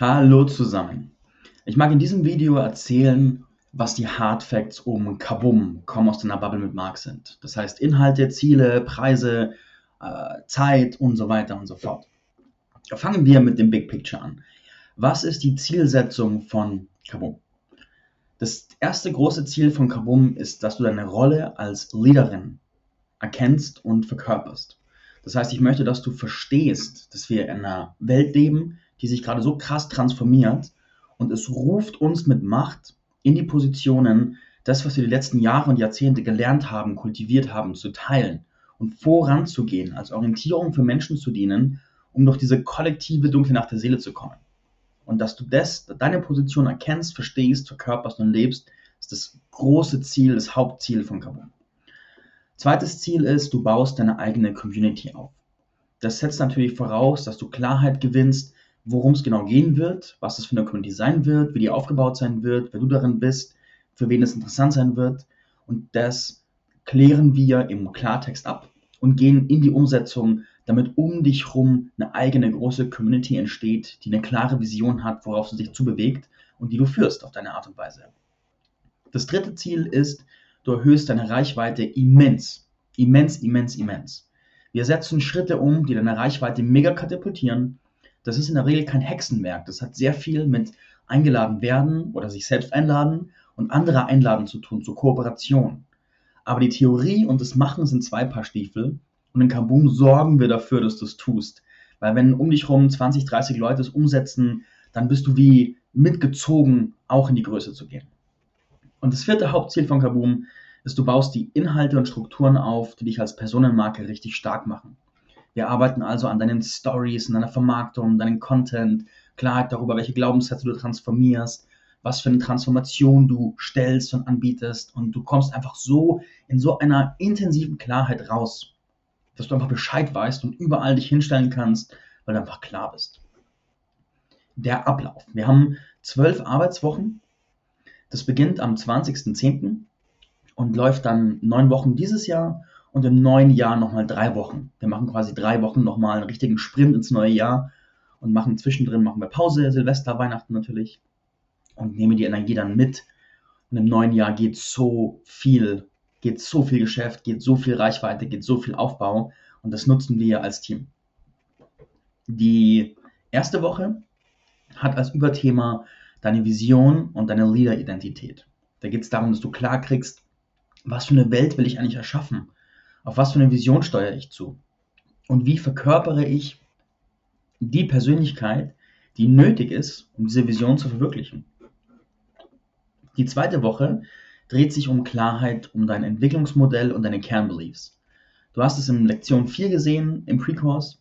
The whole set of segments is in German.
Hallo zusammen. Ich mag in diesem Video erzählen, was die Hard Facts um Kabum, komm aus deiner Bubble mit Mark sind. Das heißt Inhalte, Ziele, Preise, äh, Zeit und so weiter und so fort. Fangen wir mit dem Big Picture an. Was ist die Zielsetzung von Kabum? Das erste große Ziel von Kabum ist, dass du deine Rolle als Leaderin erkennst und verkörperst. Das heißt, ich möchte, dass du verstehst, dass wir in einer Welt leben, die sich gerade so krass transformiert und es ruft uns mit Macht in die Positionen, das, was wir die letzten Jahre und Jahrzehnte gelernt haben, kultiviert haben, zu teilen und voranzugehen, als Orientierung für Menschen zu dienen, um durch diese kollektive dunkle Nacht der Seele zu kommen. Und dass du das, deine Position erkennst, verstehst, verkörperst und lebst, ist das große Ziel, das Hauptziel von Kabum. Zweites Ziel ist, du baust deine eigene Community auf. Das setzt natürlich voraus, dass du Klarheit gewinnst, worum es genau gehen wird, was es für eine Community sein wird, wie die aufgebaut sein wird, wer du darin bist, für wen es interessant sein wird. Und das klären wir im Klartext ab und gehen in die Umsetzung, damit um dich herum eine eigene große Community entsteht, die eine klare Vision hat, worauf sie sich zubewegt und die du führst auf deine Art und Weise. Das dritte Ziel ist, du erhöhst deine Reichweite immens. Immens, immens, immens. Wir setzen Schritte um, die deine Reichweite mega katapultieren das ist in der Regel kein Hexenwerk. Das hat sehr viel mit eingeladen werden oder sich selbst einladen und andere einladen zu tun, zur Kooperation. Aber die Theorie und das Machen sind zwei Paar Stiefel und in Kaboom sorgen wir dafür, dass du es tust. Weil wenn um dich herum 20, 30 Leute es umsetzen, dann bist du wie mitgezogen, auch in die Größe zu gehen. Und das vierte Hauptziel von Kaboom ist, du baust die Inhalte und Strukturen auf, die dich als Personenmarke richtig stark machen. Wir arbeiten also an deinen Stories, an deiner Vermarktung, deinen Content, Klarheit darüber, welche Glaubenssätze du transformierst, was für eine Transformation du stellst und anbietest. Und du kommst einfach so in so einer intensiven Klarheit raus, dass du einfach Bescheid weißt und überall dich hinstellen kannst, weil du einfach klar bist. Der Ablauf. Wir haben zwölf Arbeitswochen. Das beginnt am 20.10. und läuft dann neun Wochen dieses Jahr und im neuen Jahr nochmal drei Wochen. Wir machen quasi drei Wochen nochmal einen richtigen Sprint ins neue Jahr und machen zwischendrin machen wir Pause, Silvester, Weihnachten natürlich und nehmen die Energie dann mit. Und im neuen Jahr geht so viel, geht so viel Geschäft, geht so viel Reichweite, geht so viel Aufbau und das nutzen wir als Team. Die erste Woche hat als Überthema deine Vision und deine Leader-Identität. Da geht es darum, dass du klar kriegst, was für eine Welt will ich eigentlich erschaffen? Auf was für eine Vision steuere ich zu? Und wie verkörpere ich die Persönlichkeit, die nötig ist, um diese Vision zu verwirklichen? Die zweite Woche dreht sich um Klarheit, um dein Entwicklungsmodell und deine Kernbeliefs. Du hast es in Lektion 4 gesehen, im Pre-Course,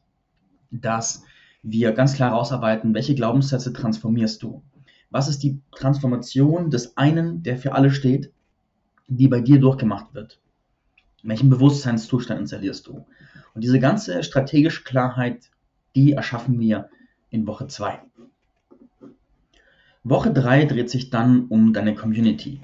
dass wir ganz klar herausarbeiten, welche Glaubenssätze transformierst du. Was ist die Transformation des einen, der für alle steht, die bei dir durchgemacht wird? Welchen Bewusstseinszustand installierst du? Und diese ganze strategische Klarheit, die erschaffen wir in Woche 2. Woche 3 dreht sich dann um deine Community.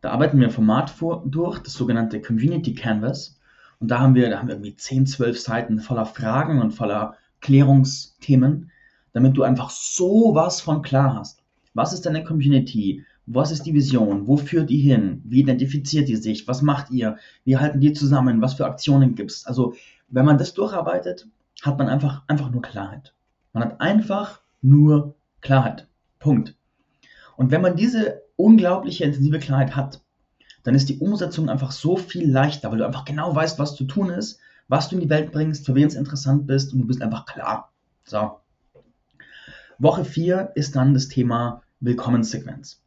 Da arbeiten wir ein Format vor, durch, das sogenannte Community Canvas. Und da haben wir, da haben wir irgendwie 10, 12 Seiten voller Fragen und voller Klärungsthemen, damit du einfach so was von klar hast. Was ist deine Community? Was ist die Vision? Wo führt die hin? Wie identifiziert die sich? Was macht ihr? Wie halten die zusammen? Was für Aktionen gibt es? Also, wenn man das durcharbeitet, hat man einfach, einfach nur Klarheit. Man hat einfach nur Klarheit. Punkt. Und wenn man diese unglaubliche intensive Klarheit hat, dann ist die Umsetzung einfach so viel leichter, weil du einfach genau weißt, was zu tun ist, was du in die Welt bringst, für wen es interessant bist und du bist einfach klar. So. Woche 4 ist dann das Thema Willkommenssequenz.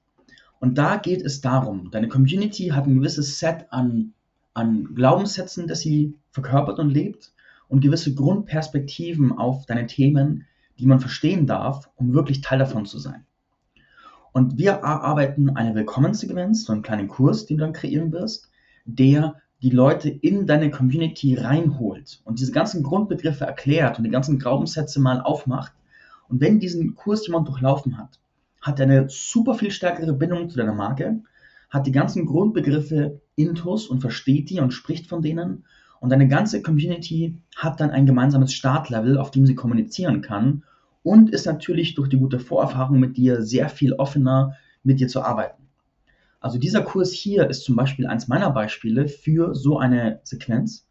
Und da geht es darum, deine Community hat ein gewisses Set an, an Glaubenssätzen, das sie verkörpert und lebt und gewisse Grundperspektiven auf deine Themen, die man verstehen darf, um wirklich Teil davon zu sein. Und wir arbeiten eine Willkommenssequenz, so einen kleinen Kurs, den du dann kreieren wirst, der die Leute in deine Community reinholt und diese ganzen Grundbegriffe erklärt und die ganzen Glaubenssätze mal aufmacht. Und wenn diesen Kurs jemand durchlaufen hat, hat eine super viel stärkere Bindung zu deiner Marke, hat die ganzen Grundbegriffe intus und versteht die und spricht von denen und deine ganze Community hat dann ein gemeinsames Startlevel, auf dem sie kommunizieren kann, und ist natürlich durch die gute Vorerfahrung mit dir sehr viel offener, mit dir zu arbeiten. Also dieser Kurs hier ist zum Beispiel eins meiner Beispiele für so eine Sequenz,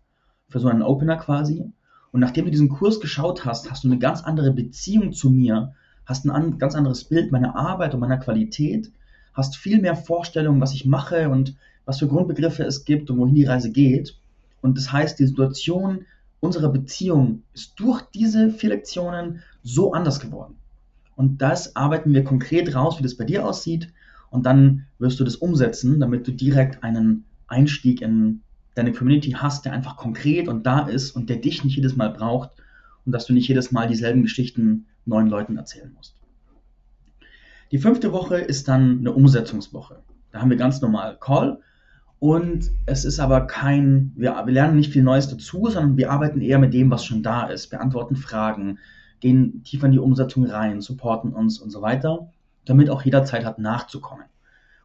für so einen Opener quasi. Und nachdem du diesen Kurs geschaut hast, hast du eine ganz andere Beziehung zu mir, hast ein ganz anderes Bild meiner Arbeit und meiner Qualität, hast viel mehr Vorstellungen, was ich mache und was für Grundbegriffe es gibt und wohin die Reise geht. Und das heißt, die Situation unserer Beziehung ist durch diese vier Lektionen so anders geworden. Und das arbeiten wir konkret raus, wie das bei dir aussieht und dann wirst du das umsetzen, damit du direkt einen Einstieg in deine Community hast, der einfach konkret und da ist und der dich nicht jedes Mal braucht und dass du nicht jedes Mal dieselben Geschichten neuen Leuten erzählen musst. Die fünfte Woche ist dann eine Umsetzungswoche. Da haben wir ganz normal Call und es ist aber kein, wir, wir lernen nicht viel Neues dazu, sondern wir arbeiten eher mit dem, was schon da ist, beantworten Fragen, gehen tiefer in die Umsetzung rein, supporten uns und so weiter damit auch jeder Zeit hat nachzukommen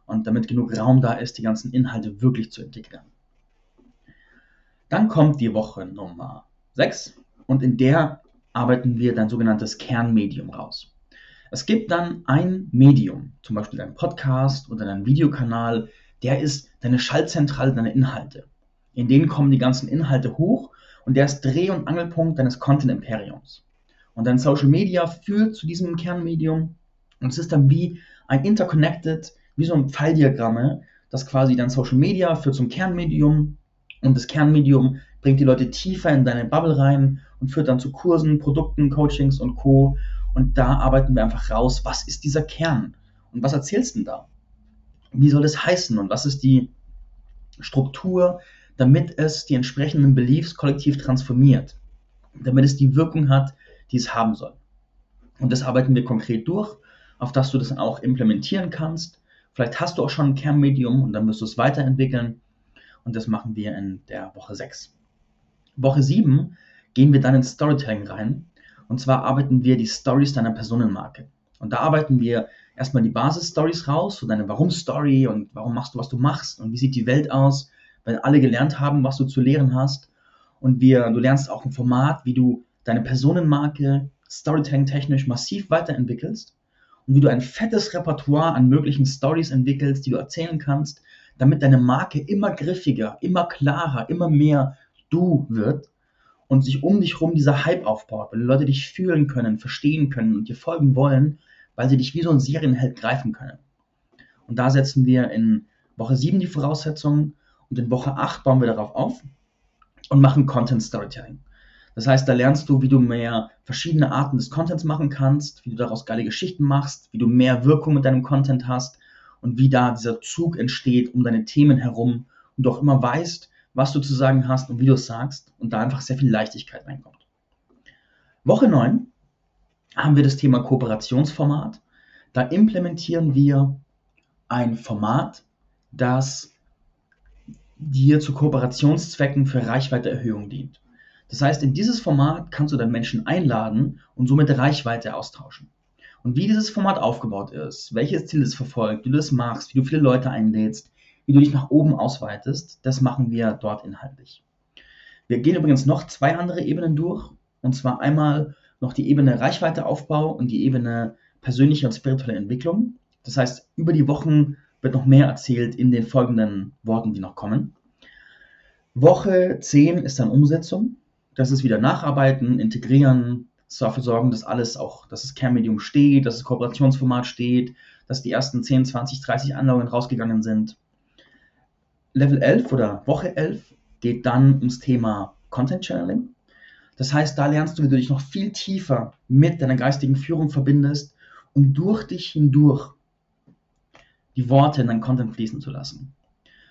und damit genug Raum da ist, die ganzen Inhalte wirklich zu integrieren. Dann kommt die Woche Nummer 6 und in der arbeiten wir dein sogenanntes Kernmedium raus. Es gibt dann ein Medium, zum Beispiel dein Podcast oder dein Videokanal, der ist deine Schaltzentrale, deine Inhalte. In denen kommen die ganzen Inhalte hoch und der ist Dreh- und Angelpunkt deines Content-Imperiums. Und dein Social Media führt zu diesem Kernmedium und es ist dann wie ein Interconnected, wie so ein Pfeildiagramme, das quasi dann Social Media führt zum Kernmedium und das Kernmedium bringt die Leute tiefer in deine Bubble rein und führt dann zu Kursen, Produkten, Coachings und Co. Und da arbeiten wir einfach raus, was ist dieser Kern und was erzählst du denn da? Wie soll das heißen und was ist die Struktur, damit es die entsprechenden Beliefs kollektiv transformiert, damit es die Wirkung hat, die es haben soll. Und das arbeiten wir konkret durch auf das du das auch implementieren kannst. Vielleicht hast du auch schon ein Kernmedium und dann wirst du es weiterentwickeln. Und das machen wir in der Woche 6. Woche 7 gehen wir dann ins Storytelling rein. Und zwar arbeiten wir die Stories deiner Personenmarke. Und da arbeiten wir erstmal die Basis-Stories raus, so deine Warum-Story und warum machst du, was du machst und wie sieht die Welt aus, weil alle gelernt haben, was du zu lehren hast. Und wir, du lernst auch ein Format, wie du deine Personenmarke Storytelling-technisch massiv weiterentwickelst und wie du ein fettes Repertoire an möglichen Stories entwickelst, die du erzählen kannst, damit deine Marke immer griffiger, immer klarer, immer mehr du wird und sich um dich herum dieser Hype aufbaut, weil die Leute dich fühlen können, verstehen können und dir folgen wollen, weil sie dich wie so ein Serienheld greifen können. Und da setzen wir in Woche 7 die Voraussetzungen und in Woche 8 bauen wir darauf auf und machen Content Storytelling. Das heißt, da lernst du, wie du mehr verschiedene Arten des Contents machen kannst, wie du daraus geile Geschichten machst, wie du mehr Wirkung mit deinem Content hast und wie da dieser Zug entsteht um deine Themen herum und du auch immer weißt, was du zu sagen hast und wie du es sagst und da einfach sehr viel Leichtigkeit reinkommt. Woche 9 haben wir das Thema Kooperationsformat. Da implementieren wir ein Format, das dir zu Kooperationszwecken für Reichweiteerhöhung dient. Das heißt, in dieses Format kannst du dann Menschen einladen und somit Reichweite austauschen. Und wie dieses Format aufgebaut ist, welches Ziel es verfolgt, wie du das machst, wie du viele Leute einlädst, wie du dich nach oben ausweitest, das machen wir dort inhaltlich. Wir gehen übrigens noch zwei andere Ebenen durch, und zwar einmal noch die Ebene Reichweiteaufbau und die Ebene persönliche und spirituelle Entwicklung. Das heißt, über die Wochen wird noch mehr erzählt in den folgenden Worten, die noch kommen. Woche 10 ist dann Umsetzung das ist wieder nacharbeiten, integrieren, dafür sorgen, dass alles auch, dass das Kernmedium steht, dass das Kooperationsformat steht, dass die ersten 10, 20, 30 Anlagen rausgegangen sind. Level 11 oder Woche 11 geht dann ums Thema Content Channeling. Das heißt, da lernst du, wie du dich noch viel tiefer mit deiner geistigen Führung verbindest, um durch dich hindurch die Worte in dein Content fließen zu lassen.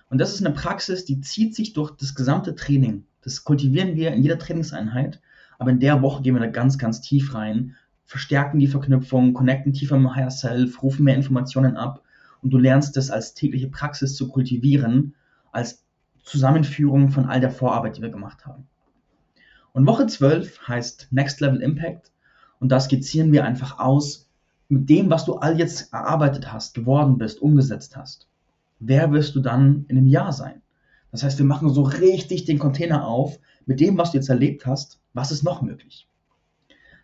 Und das ist eine Praxis, die zieht sich durch das gesamte Training. Das kultivieren wir in jeder Trainingseinheit, aber in der Woche gehen wir da ganz, ganz tief rein, verstärken die Verknüpfung, connecten tiefer mit dem Higher Self, rufen mehr Informationen ab und du lernst das als tägliche Praxis zu kultivieren, als Zusammenführung von all der Vorarbeit, die wir gemacht haben. Und Woche 12 heißt Next Level Impact und da skizzieren wir einfach aus mit dem, was du all jetzt erarbeitet hast, geworden bist, umgesetzt hast wer wirst du dann in einem Jahr sein? Das heißt, wir machen so richtig den Container auf mit dem, was du jetzt erlebt hast, was ist noch möglich?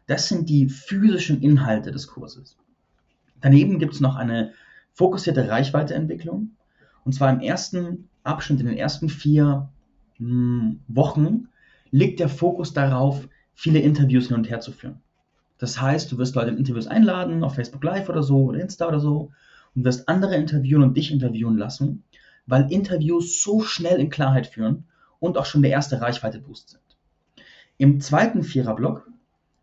Das sind die physischen Inhalte des Kurses. Daneben gibt es noch eine fokussierte Reichweiteentwicklung. Und zwar im ersten Abschnitt, in den ersten vier mh, hm, Wochen, liegt der Fokus darauf, viele Interviews hin und her zu führen. Das heißt, du wirst Leute in Interviews einladen, auf Facebook Live oder so, oder Insta oder so, und wirst andere interviewen und dich interviewen lassen, weil Interviews so schnell in Klarheit führen und auch schon der erste Reichweite-Boost sind. Im zweiten Viererblock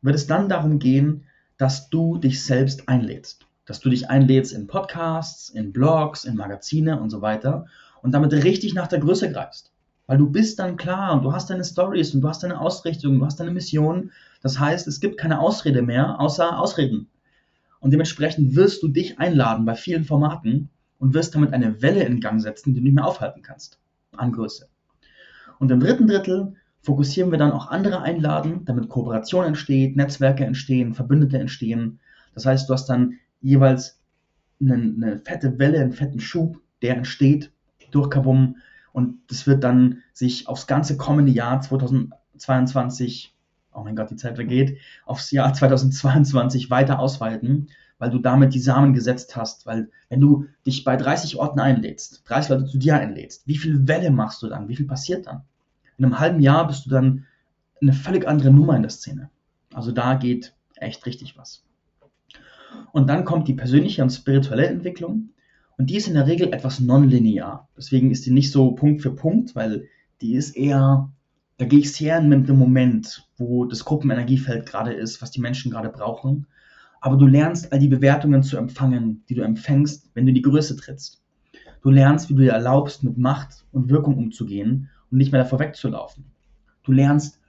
wird es dann darum gehen, dass du dich selbst einlädst. Dass du dich einlädst in Podcasts, in Blogs, in Magazine und so weiter und damit richtig nach der Größe greifst. Weil du bist dann klar und du hast deine Stories und du hast deine Ausrichtung, du hast deine Mission. Das heißt, es gibt keine Ausrede mehr, außer Ausreden. Und dementsprechend wirst du dich einladen bei vielen Formaten und wirst damit eine Welle in Gang setzen, die du nicht mehr aufhalten kannst an Größe. Und im dritten Drittel fokussieren wir dann auch andere einladen, damit Kooperation entsteht, Netzwerke entstehen, Verbündete entstehen. Das heißt, du hast dann jeweils eine, eine fette Welle, einen fetten Schub, der entsteht durch Kabum und das wird dann sich aufs ganze kommende Jahr 2022, oh mein Gott, die Zeit vergeht, aufs Jahr 2022 weiter ausweiten, weil du damit die Samen gesetzt hast. Weil wenn du dich bei 30 Orten einlädst, 30 Leute zu dir einlädst, wie viel Welle machst du dann? Wie viel passiert dann? In einem halben Jahr bist du dann eine völlig andere Nummer in der Szene. Also da geht echt richtig was. Und dann kommt die persönliche und spirituelle Entwicklung. Und die ist in der Regel etwas nonlinear. Deswegen ist die nicht so Punkt für Punkt, weil die ist eher, da gehe ich sehr mit dem Moment, wo das Gruppenenergiefeld gerade ist, was die Menschen gerade brauchen. Aber du lernst all die Bewertungen zu empfangen, die du empfängst, wenn du in die Größe trittst. Du lernst, wie du dir erlaubst, mit Macht und Wirkung umzugehen und nicht mehr davor wegzulaufen. Du lernst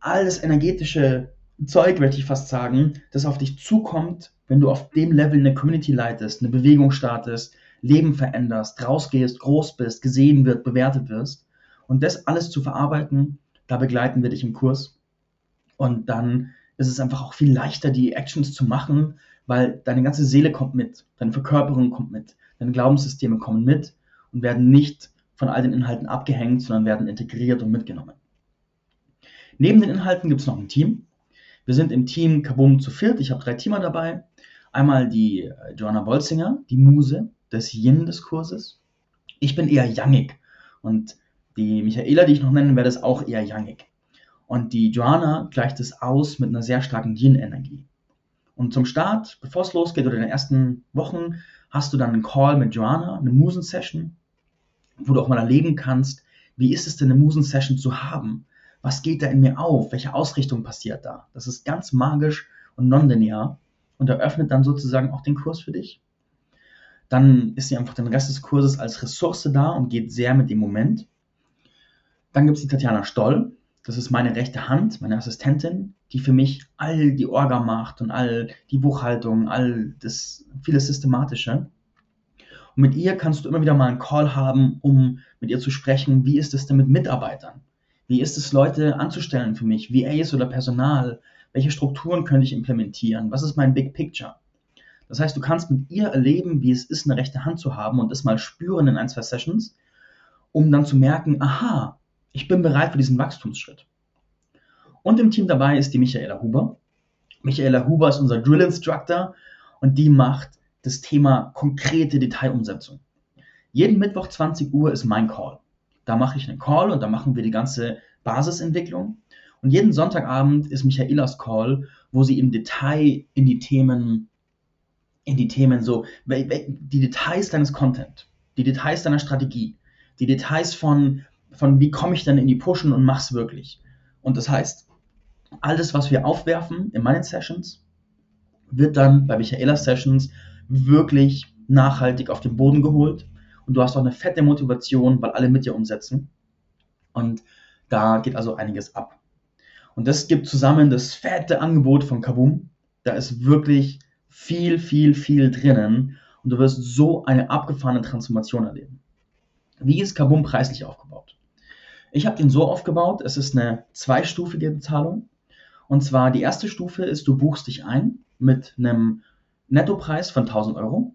all das energetische Zeug, möchte ich fast sagen, das auf dich zukommt, wenn du auf dem Level eine Community leitest, eine Bewegung startest, Leben veränderst, rausgehst, groß bist, gesehen wird, bewertet wirst. Und das alles zu verarbeiten, da begleiten wir dich im Kurs. Und dann ist es einfach auch viel leichter, die Actions zu machen, weil deine ganze Seele kommt mit, deine Verkörperung kommt mit, deine Glaubenssysteme kommen mit und werden nicht von all den Inhalten abgehängt, sondern werden integriert und mitgenommen. Neben den Inhalten gibt es noch ein Team. Wir sind im Team Kabum zu viert. Ich habe drei Teamer dabei. Einmal die äh, Joanna Bolzinger, die Muse des Yin des Kurses. Ich bin eher yangig. Und die Michaela, die ich noch nennen werde, ist auch eher yangig. Und die Joanna gleicht es aus mit einer sehr starken Yin-Energie. Und zum Start, bevor es losgeht oder in den ersten Wochen, hast du dann einen Call mit Joanna, eine Musen-Session, wo du auch mal erleben kannst, wie ist es denn eine Musen-Session zu haben? Was geht da in mir auf? Welche Ausrichtung passiert da? Das ist ganz magisch und nonlinear und eröffnet dann sozusagen auch den Kurs für dich. Dann ist sie einfach den Rest des Kurses als Ressource da und geht sehr mit dem Moment. Dann gibt es die Tatjana Stoll. Das ist meine rechte Hand, meine Assistentin, die für mich all die Orga macht und all die Buchhaltung, all das viele Systematische. Und mit ihr kannst du immer wieder mal einen Call haben, um mit ihr zu sprechen, wie ist es denn mit Mitarbeitern? Wie ist es, Leute anzustellen für mich? VAs oder Personal? Welche Strukturen könnte ich implementieren? Was ist mein Big Picture? Das heißt, du kannst mit ihr erleben, wie es ist, eine rechte Hand zu haben und das mal spüren in ein, zwei Sessions, um dann zu merken, aha, ich bin bereit für diesen Wachstumsschritt. Und im Team dabei ist die Michaela Huber. Michaela Huber ist unser Drill Instructor und die macht das Thema konkrete Detailumsetzung. Jeden Mittwoch 20 Uhr ist mein Call. Da mache ich einen Call und da machen wir die ganze Basisentwicklung. Und jeden Sonntagabend ist Michaelas Call, wo sie im Detail in die Themen, in die Themen so, die Details deines Content, die Details deiner Strategie, die Details von, von wie komme ich denn in die Pushen und mach's wirklich. Und das heißt, alles, was wir aufwerfen in meinen Sessions, wird dann bei Michaelas Sessions wirklich nachhaltig auf den Boden geholt und du hast auch eine fette Motivation, weil alle mit dir umsetzen. Und da geht also einiges ab. Und das gibt zusammen das fette Angebot von Kaboom. Da ist wirklich viel, viel, viel drinnen und du wirst so eine abgefahrene Transformation erleben. Wie ist Kaboom preislich aufgebaut? Ich habe den so aufgebaut, es ist eine zweistufige Bezahlung. Und zwar die erste Stufe ist, du buchst dich ein mit einem Nettopreis von 1000 Euro.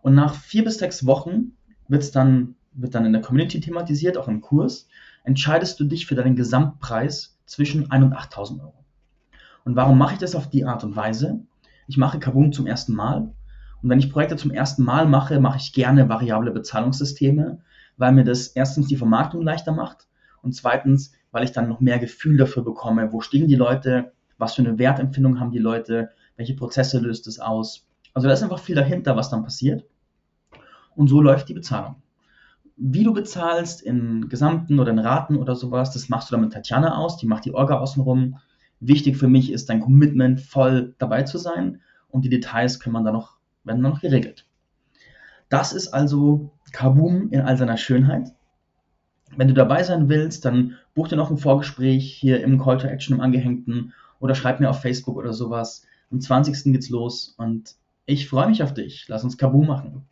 Und nach vier bis sechs Wochen wird's dann, wird dann in der Community thematisiert, auch im Kurs, entscheidest du dich für deinen Gesamtpreis zwischen 1 und 8.000 Euro. Und warum mache ich das auf die Art und Weise? Ich mache Kaboom zum ersten Mal. Und wenn ich Projekte zum ersten Mal mache, mache ich gerne variable Bezahlungssysteme, weil mir das erstens die Vermarktung leichter macht und zweitens, weil ich dann noch mehr Gefühl dafür bekomme, wo stehen die Leute, was für eine Wertempfindung haben die Leute, welche Prozesse löst es aus. Also da ist einfach viel dahinter, was dann passiert. Und so läuft die Bezahlung. Wie du bezahlst in Gesamten oder in Raten oder sowas, das machst du dann mit Tatjana aus, die macht die Orga außenrum. Wichtig für mich ist dein Commitment, voll dabei zu sein und die Details können man dann noch, werden dann noch geregelt. Das ist also Kaboom in all seiner Schönheit. Wenn du dabei sein willst, dann buch dir noch ein Vorgespräch hier im Call to Action im Angehängten oder schreib mir auf Facebook oder sowas. Am 20. geht's los und ich freue mich auf dich. Lass uns Kaboom machen.